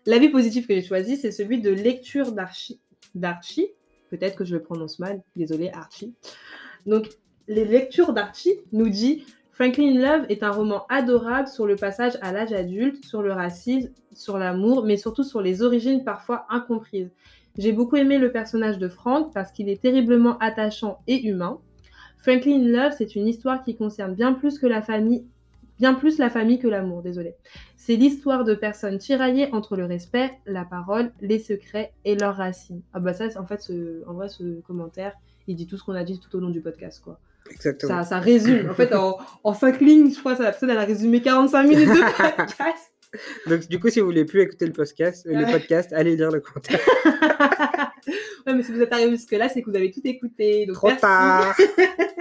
L'avis positif que j'ai choisi, c'est celui de lecture d'Archie. Peut-être que je le prononce mal. Désolé, Archie. Donc, les lectures d'Archie nous dit Franklin Love est un roman adorable sur le passage à l'âge adulte, sur le racisme, sur l'amour, mais surtout sur les origines parfois incomprises. J'ai beaucoup aimé le personnage de Frank parce qu'il est terriblement attachant et humain. Franklin Love, c'est une histoire qui concerne bien plus que la famille, bien plus la famille que l'amour, désolé. C'est l'histoire de personnes tiraillées entre le respect, la parole, les secrets et leurs racines. Ah bah ça, en fait, ce, en vrai, ce commentaire, il dit tout ce qu'on a dit tout au long du podcast, quoi. Exactement. Ça, ça résume. En fait, en, en 5 lignes, je crois, ça, la personne, elle a résumé 45 minutes de podcast. Donc du coup, si vous voulez plus écouter le podcast, le Ouais. podcast, allez lire le commentaire. ouais, mais si vous êtes arrivé jusque-là, c'est que vous avez tout écouté. Donc Trop merci. tard.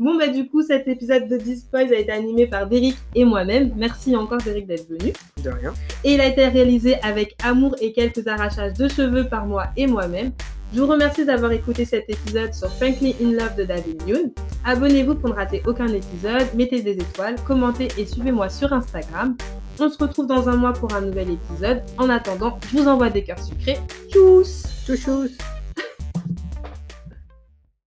Bon, bah, du coup, cet épisode de Dispoise a été animé par Derek et moi-même. Merci encore, Derek, d'être venu. De rien. Et il a été réalisé avec amour et quelques arrachages de cheveux par moi et moi-même. Je vous remercie d'avoir écouté cet épisode sur Frankly in Love de David Yoon. Abonnez-vous pour ne rater aucun épisode, mettez des étoiles, commentez et suivez-moi sur Instagram. On se retrouve dans un mois pour un nouvel épisode. En attendant, je vous envoie des cœurs sucrés. Tchuss Tchouchous.